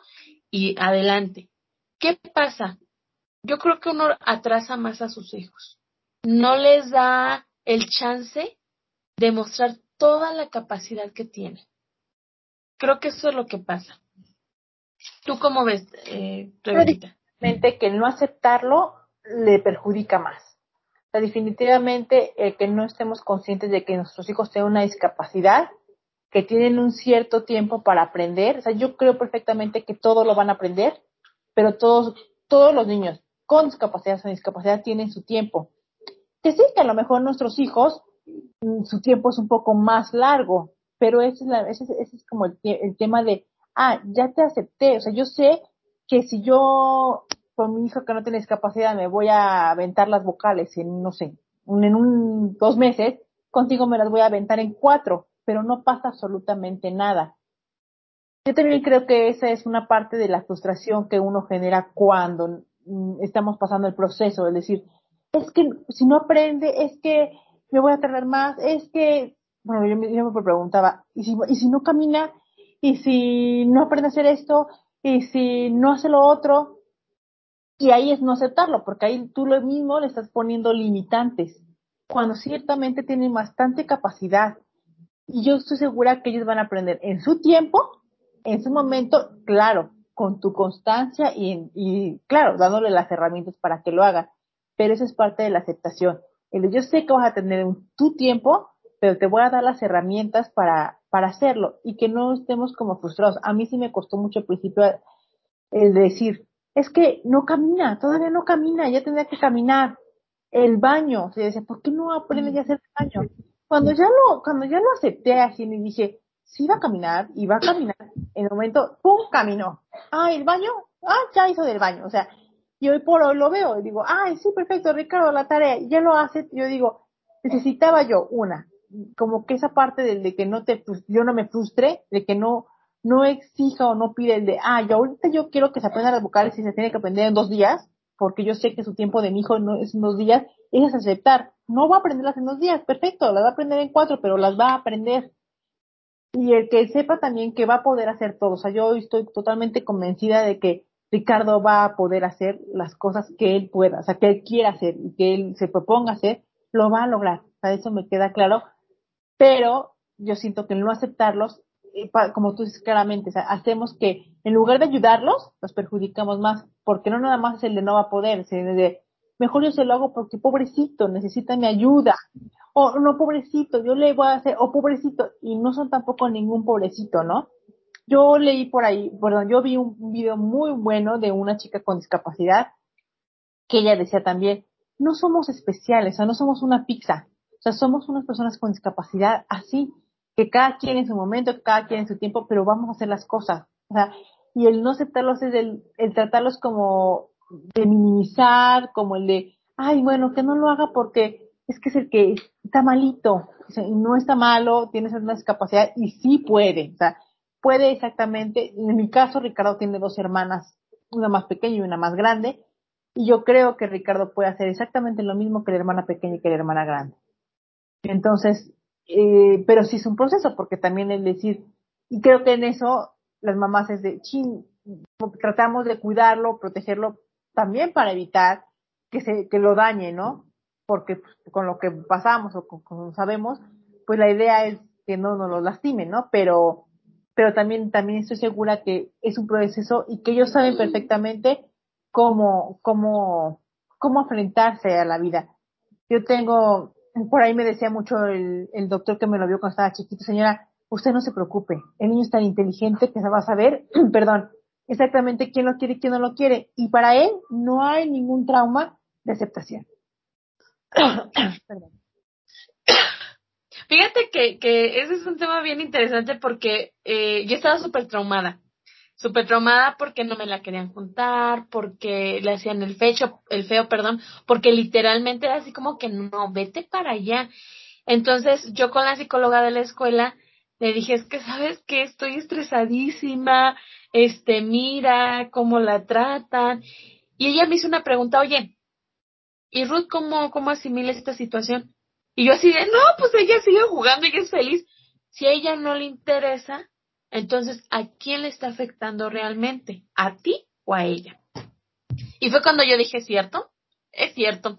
y adelante. ¿Qué pasa? Yo creo que uno atrasa más a sus hijos. No les da el chance de mostrar toda la capacidad que tiene. Creo que eso es lo que pasa. ¿Tú cómo ves, eh, que no aceptarlo le perjudica más. definitivamente el que no estemos conscientes de que nuestros hijos tienen una discapacidad, que tienen un cierto tiempo para aprender. O sea, yo creo perfectamente que todo lo van a aprender, pero todos, todos los niños con discapacidad o sin discapacidad tienen su tiempo que sí, que a lo mejor nuestros hijos, mm, su tiempo es un poco más largo, pero ese es, la, ese, es como el, tema de, ah, ya te acepté, o sea, yo sé que si yo con mi hijo que no tiene discapacidad me voy a aventar las vocales en, no sé, en un, dos meses, contigo me las voy a aventar en cuatro, pero no pasa absolutamente nada. Yo también creo que esa es una parte de la frustración que uno genera cuando mm, estamos pasando el proceso, es decir, es que si no aprende, es que me voy a tardar más, es que, bueno, yo me, me preguntaba, ¿y si, ¿y si no camina? ¿Y si no aprende a hacer esto? ¿Y si no hace lo otro? Y ahí es no aceptarlo, porque ahí tú lo mismo le estás poniendo limitantes, cuando ciertamente tienen bastante capacidad. Y yo estoy segura que ellos van a aprender en su tiempo, en su momento, claro, con tu constancia y, y claro, dándole las herramientas para que lo hagan pero eso es parte de la aceptación. El yo sé que vas a tener tu tiempo, pero te voy a dar las herramientas para, para hacerlo y que no estemos como frustrados. A mí sí me costó mucho al principio el decir, es que no camina, todavía no camina, ya tendría que caminar. El baño, o sea, decía, ¿por qué no aprende ya a hacer el baño? Cuando ya lo, cuando ya lo acepté así, me dije, sí va a caminar, y va a caminar, en el momento, ¡pum! caminó. Ah, el baño, ah, ya hizo del baño. O sea, y hoy por hoy lo veo y digo, ay, sí, perfecto, Ricardo, la tarea, ya lo hace, yo digo, necesitaba yo una, como que esa parte del de que no te, yo no me frustre, de que no, no exija o no pide el de, ah, yo ahorita yo quiero que se aprenda las vocales y se tiene que aprender en dos días, porque yo sé que su tiempo de mi hijo no es en dos días, es aceptar, no va a aprenderlas en dos días, perfecto, las va a aprender en cuatro, pero las va a aprender. Y el que sepa también que va a poder hacer todo, o sea, yo estoy totalmente convencida de que Ricardo va a poder hacer las cosas que él pueda, o sea, que él quiera hacer y que él se proponga hacer, lo va a lograr. Sea, eso me queda claro. Pero yo siento que no aceptarlos, eh, como tú dices claramente, o sea, hacemos que en lugar de ayudarlos, los perjudicamos más, porque no nada más es el de no va a poder, sino de mejor yo se lo hago porque pobrecito, necesita mi ayuda. O no, pobrecito, yo le voy a hacer, o pobrecito, y no son tampoco ningún pobrecito, ¿no? Yo leí por ahí, perdón, yo vi un video muy bueno de una chica con discapacidad que ella decía también, no somos especiales, o sea, no somos una pizza, o sea, somos unas personas con discapacidad así, que cada quien en su momento, cada quien en su tiempo, pero vamos a hacer las cosas. O sea, y el no aceptarlos es el, el tratarlos como de minimizar, como el de, ay, bueno, que no lo haga porque es que es el que está malito, o sea, no está malo, tiene una discapacidad y sí puede, o sea, puede exactamente, en mi caso Ricardo tiene dos hermanas, una más pequeña y una más grande, y yo creo que Ricardo puede hacer exactamente lo mismo que la hermana pequeña y que la hermana grande. Entonces, eh, pero sí es un proceso, porque también el decir, Y creo que en eso las mamás es de, chin, tratamos de cuidarlo, protegerlo también para evitar que se, que lo dañe, ¿no? Porque pues, con lo que pasamos o como sabemos, pues la idea es que no nos lo lastime, ¿no? Pero, pero también, también estoy segura que es un proceso y que ellos saben perfectamente cómo, cómo, cómo enfrentarse a la vida. Yo tengo, por ahí me decía mucho el, el doctor que me lo vio cuando estaba chiquito, señora, usted no se preocupe, el niño es tan inteligente que se va a saber, <clears throat> perdón, exactamente quién lo quiere y quién no lo quiere. Y para él no hay ningún trauma de aceptación. <clears throat> Fíjate que, que ese es un tema bien interesante porque eh, yo estaba súper traumada. Súper traumada porque no me la querían juntar, porque le hacían el fecho, el feo, perdón, porque literalmente era así como que no, vete para allá. Entonces yo con la psicóloga de la escuela le dije, es que sabes que estoy estresadísima, este, mira cómo la tratan. Y ella me hizo una pregunta, oye, ¿y Ruth cómo, cómo asimila esta situación? Y yo así de, no, pues ella sigue jugando, y es feliz. Si a ella no le interesa, entonces, ¿a quién le está afectando realmente? ¿A ti o a ella? Y fue cuando yo dije, ¿cierto? Es cierto.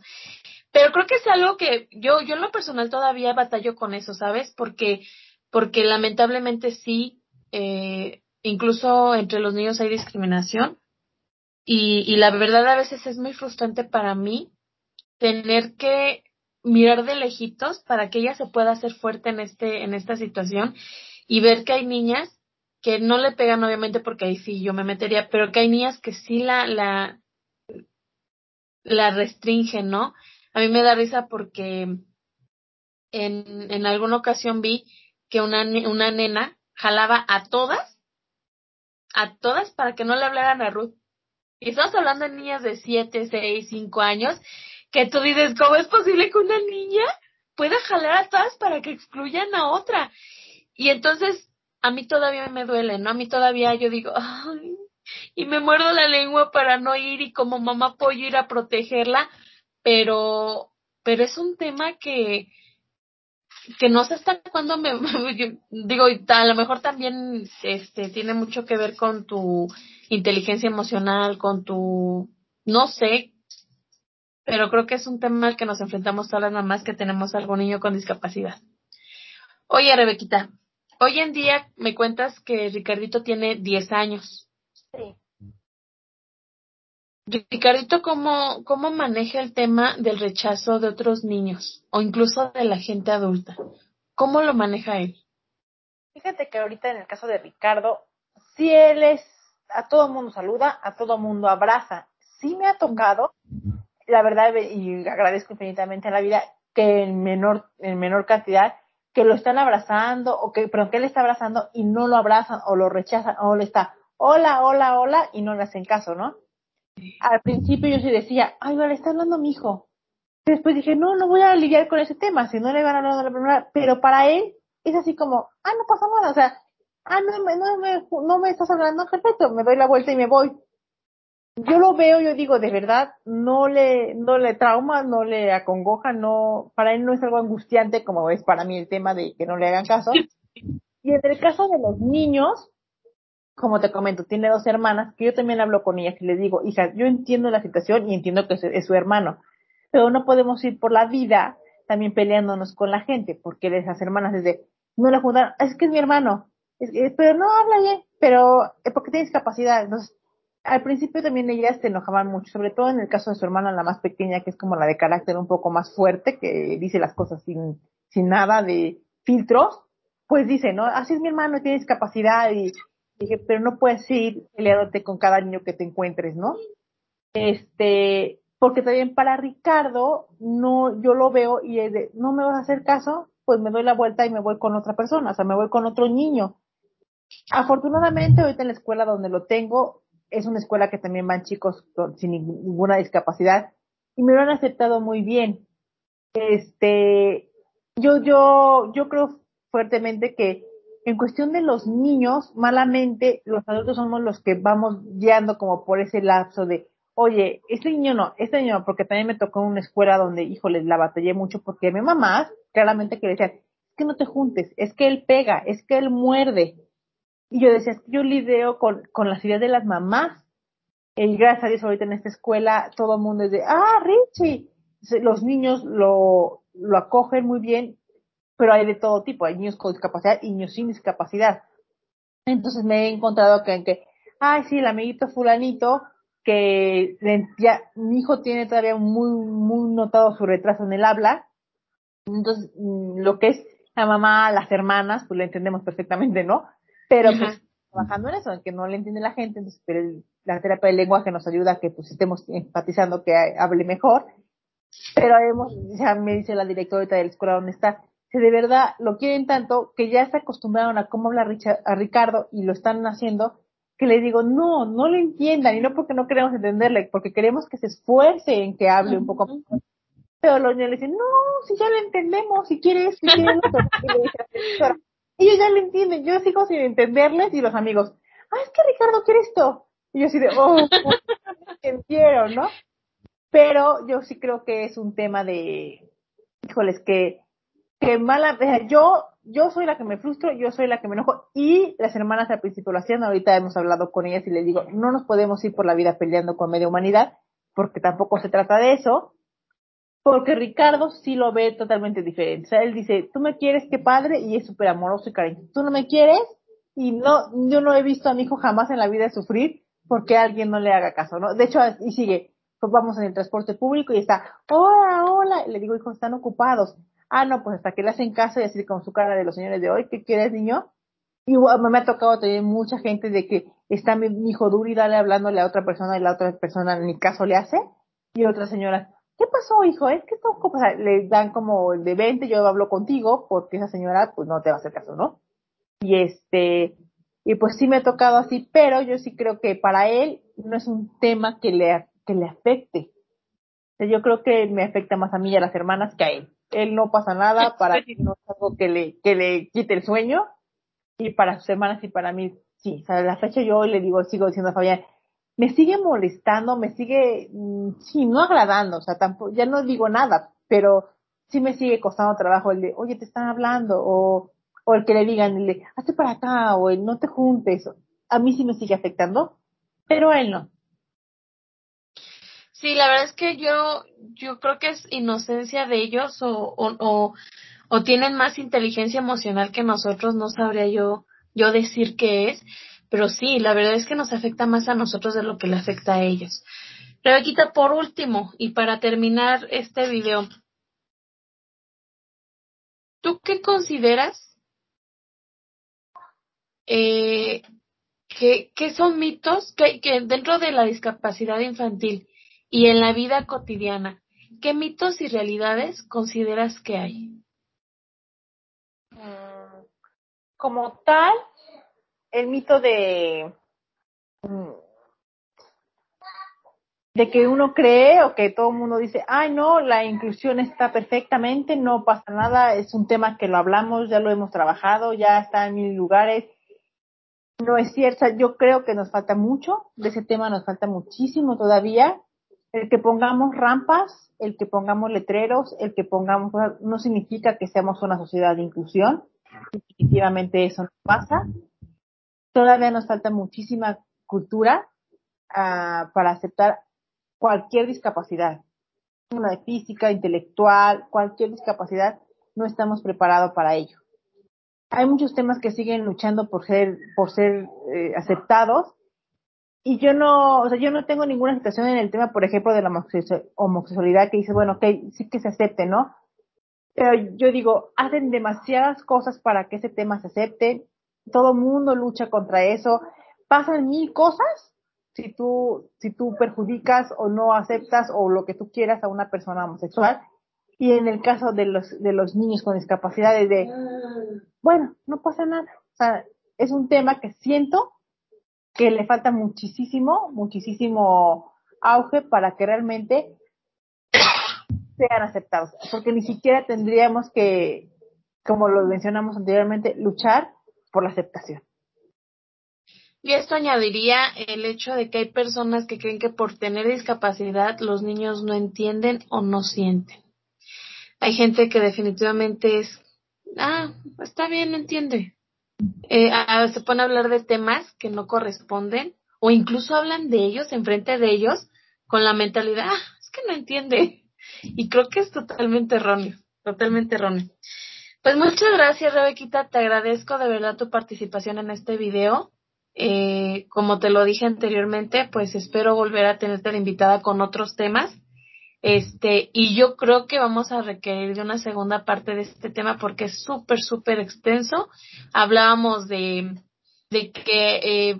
Pero creo que es algo que yo, yo en lo personal todavía batallo con eso, ¿sabes? Porque, porque lamentablemente sí, eh, incluso entre los niños hay discriminación. Y, y la verdad a veces es muy frustrante para mí tener que mirar de lejitos para que ella se pueda hacer fuerte en este, en esta situación y ver que hay niñas que no le pegan obviamente porque ahí sí yo me metería, pero que hay niñas que sí la, la, la restringen, ¿no? A mí me da risa porque en, en alguna ocasión vi que una, una nena jalaba a todas a todas para que no le hablaran a Ruth. Y estamos hablando de niñas de 7, 6, 5 años, que tú dices, ¿cómo es posible que una niña pueda jalar a todas para que excluyan a otra? Y entonces, a mí todavía me duele, ¿no? A mí todavía yo digo, ay, y me muerdo la lengua para no ir y como mamá pollo ir a protegerla, pero, pero es un tema que, que no sé hasta cuándo me, <laughs> digo, a lo mejor también este tiene mucho que ver con tu inteligencia emocional, con tu, no sé, pero creo que es un tema al que nos enfrentamos todas las mamás que tenemos algún niño con discapacidad. Oye, Rebequita, hoy en día me cuentas que Ricardito tiene 10 años. Sí. Ricardito, ¿cómo, ¿cómo maneja el tema del rechazo de otros niños o incluso de la gente adulta? ¿Cómo lo maneja él? Fíjate que ahorita en el caso de Ricardo, si él es, a todo mundo saluda, a todo mundo abraza. Sí me ha tocado, la verdad, y agradezco infinitamente a la vida, que en menor, en menor cantidad, que lo están abrazando, o que, pero que él está abrazando y no lo abrazan, o lo rechazan, o le está, hola, hola, hola, y no le hacen caso, ¿no? al principio yo sí decía, ay, vale, está hablando mi hijo. Después dije, no, no voy a lidiar con ese tema, si no le van a hablar de la primera, pero para él es así como, ah, no pasa nada, o sea, ah, no, no, me, no me estás hablando, perfecto, me doy la vuelta y me voy. Yo lo veo, yo digo, de verdad, no le, no le trauma, no le acongoja, no, para él no es algo angustiante como es para mí el tema de que no le hagan caso. <laughs> Y en el caso de los niños, como te comento, tiene dos hermanas, que yo también hablo con ellas y les digo, hija, yo entiendo la situación y entiendo que es, su hermano, pero no podemos ir por la vida también peleándonos con la gente, porque esas hermanas desde, no la juntaron, es que es mi hermano, pero no habla bien, pero es porque tiene discapacidad. Entonces, al principio también ellas se enojaban mucho, sobre todo en el caso de su hermana, la más pequeña, que es como la de carácter un poco más fuerte, que dice las cosas sin, sin nada de filtros, pues dice, ¿no? Así es mi hermano, tiene discapacidad y Dije, pero no puedes ir peleándote con cada niño que te encuentres, ¿no? Este, porque también para Ricardo, no, yo lo veo y es de, no me vas a hacer caso, pues me doy la vuelta y me voy con otra persona, o sea, me voy con otro niño. Afortunadamente, ahorita en la escuela donde lo tengo, es una escuela que también van chicos sin ninguna discapacidad y me lo han aceptado muy bien. Este, yo, yo, yo creo fuertemente que en cuestión de los niños, malamente los adultos somos los que vamos guiando como por ese lapso de, oye, este niño no, este niño no, porque también me tocó en una escuela donde, híjole, la batallé mucho porque mi mamá claramente que decía, es que no te juntes, es que él pega, es que él muerde. Y yo decía, yo lidio con, con las ideas de las mamás. Y gracias a Dios ahorita en esta escuela todo el mundo es de, ah, Richie. Los niños lo, lo acogen muy bien, pero hay de todo tipo. Hay niños con discapacidad y niños sin discapacidad. Entonces me he encontrado que, que ay, sí, el amiguito fulanito, que ya, mi hijo tiene todavía muy, muy notado su retraso en el habla. Entonces, mm, lo que es la mamá, las hermanas, pues lo entendemos perfectamente, ¿no? Pero pues trabajando en eso, en que no le entiende la gente, entonces pero la terapia del lenguaje nos ayuda a que pues estemos enfatizando que hable mejor. Pero hemos, ya me dice la directora de la escuela donde está, que de verdad lo quieren tanto que ya se acostumbraron a cómo habla a Ricardo y lo están haciendo, que le digo, no, no lo entiendan, y no porque no queremos entenderle, porque queremos que se esfuerce en que hable un poco más. Pero los niños le dicen, no, si ya lo entendemos, si quieres, si quieres, ellos ya lo entienden, yo sigo sin entenderles, y los amigos, ah, es que Ricardo quiere esto. Y yo así de, oh, <laughs> entiendo, ¿no? Pero yo sí creo que es un tema de, híjoles, que que mala, yo, yo soy la que me frustro, yo soy la que me enojo, y las hermanas al principio lo hacían, ahorita hemos hablado con ellas y les digo, no nos podemos ir por la vida peleando con media humanidad, porque tampoco se trata de eso, porque Ricardo sí lo ve totalmente diferente. O sea, él dice, tú me quieres, qué padre, y es súper amoroso y cariñoso. Tú no me quieres, y no, yo no he visto a mi hijo jamás en la vida sufrir porque alguien no le haga caso, ¿no? De hecho, y sigue, pues vamos en el transporte público y está, hola, hola, y le digo, hijo, están ocupados ah, no, pues hasta que le hacen caso y así con su cara de los señores de hoy, ¿qué quieres, niño? Y me ha tocado también mucha gente de que está mi, hijo duro y dale hablándole a otra persona y la otra persona ni caso le hace. Y otra señora, ¿qué pasó, hijo? Es que esto, o sea, le dan como de 20, yo hablo contigo, porque esa señora, pues no te va a hacer caso, ¿no? Y este, y pues sí me ha tocado así, pero yo sí creo que para él no es un tema que le, que le afecte. yo creo que me afecta más a mí y a las hermanas que a él él no pasa nada, para que no es algo que le, que le quite el sueño, y para sus hermanas y para mí, sí, o sea, la fecha yo le digo, sigo diciendo a Fabián, me sigue molestando, me sigue, mm, sí, no agradando, o sea, tampoco, ya no digo nada, pero sí me sigue costando trabajo el de, oye, te están hablando, o, o el que le digan, el de, hazte para acá, o el no te juntes, a mí sí me sigue afectando, pero a él no. Sí, la verdad es que yo, yo creo que es inocencia de ellos o, o, o, o tienen más inteligencia emocional que nosotros, no sabría yo, yo decir qué es, pero sí, la verdad es que nos afecta más a nosotros de lo que le afecta a ellos. Rebequita, por último, y para terminar este video, ¿tú qué consideras eh, que, son mitos que, que dentro de la discapacidad infantil y en la vida cotidiana, ¿qué mitos y realidades consideras que hay? Mm, como tal, el mito de mm, de que uno cree o que todo el mundo dice, ay no, la inclusión está perfectamente, no pasa nada, es un tema que lo hablamos, ya lo hemos trabajado, ya está en mil lugares. No es cierto, yo creo que nos falta mucho, de ese tema nos falta muchísimo todavía el que pongamos rampas, el que pongamos letreros, el que pongamos, no significa que seamos una sociedad de inclusión. Definitivamente eso no pasa. Todavía nos falta muchísima cultura uh, para aceptar cualquier discapacidad. Una de física, intelectual, cualquier discapacidad, no estamos preparados para ello. Hay muchos temas que siguen luchando por ser, por ser eh, aceptados y yo no, o sea, yo no tengo ninguna situación en el tema, por ejemplo, de la homosexualidad que dice, bueno, ok, sí que se acepte, ¿no? Pero yo digo, hacen demasiadas cosas para que ese tema se acepte, todo mundo lucha contra eso, pasan mil cosas si tú, si tú perjudicas o no aceptas o lo que tú quieras a una persona homosexual. Y en el caso de los, de los niños con discapacidades de, bueno, no pasa nada. O sea, es un tema que siento que le falta muchísimo, muchísimo auge para que realmente sean aceptados, porque ni siquiera tendríamos que, como lo mencionamos anteriormente, luchar por la aceptación. Y esto añadiría el hecho de que hay personas que creen que por tener discapacidad los niños no entienden o no sienten. Hay gente que definitivamente es, ah, está bien, entiende. eh, se pone a hablar de temas que no corresponden o incluso hablan de ellos enfrente de ellos con la mentalidad, ah, es que no entiende. Y creo que es totalmente erróneo, totalmente erróneo. Pues muchas gracias, Rebequita. Te agradezco de verdad tu participación en este video. Eh, como te lo dije anteriormente, pues espero volver a tenerte de invitada con otros temas. Este, y yo creo que vamos a requerir de una segunda parte de este tema porque es súper, súper extenso. Hablábamos de, de que, eh,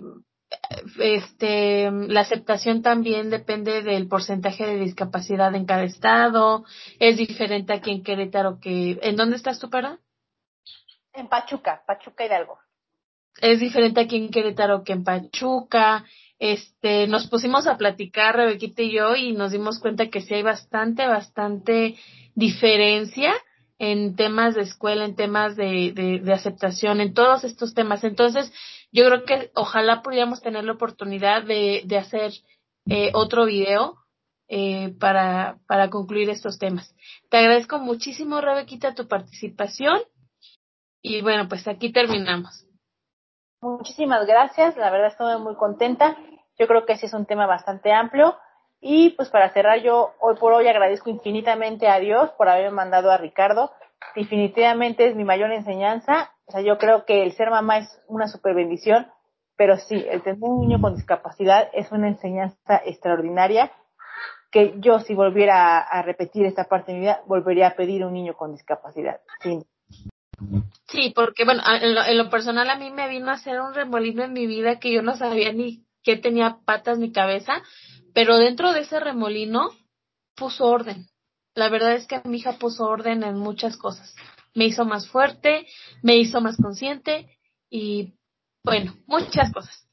este, la aceptación también depende del porcentaje de discapacidad en cada estado. Es diferente aquí en Querétaro que, ¿en dónde estás tú, para? En Pachuca, Pachuca Hidalgo. Es diferente aquí en Querétaro que en Pachuca este, nos pusimos a platicar, Rebequita y yo, y nos dimos cuenta que sí hay bastante, bastante diferencia en temas de escuela, en temas de, de, aceptación, en todos estos temas. Entonces, yo creo que ojalá pudiéramos tener la oportunidad de, de hacer eh, otro video eh, para, para concluir estos temas. Te agradezco muchísimo, Rebequita, tu participación. Y bueno, pues aquí terminamos. Muchísimas gracias, la verdad estoy muy contenta yo creo que ese es un tema bastante amplio. Y pues para cerrar, yo hoy por hoy agradezco infinitamente a Dios por haberme mandado a Ricardo. Definitivamente es mi mayor enseñanza. O sea, yo creo que el ser mamá es una super bendición, pero sí, el tener un niño con discapacidad es una enseñanza extraordinaria que yo si volviera a, repetir esta parte de mi vida, volvería a pedir un niño con discapacidad. Sí. Porque bueno, en lo, en lo personal a mí me vino a hacer un remolino en mi vida que yo no sabía ni que tenía patas mi cabeza, pero dentro de ese remolino puso orden. La verdad es que mi hija puso orden en muchas cosas. Me hizo más fuerte, me hizo más consciente y bueno, muchas cosas.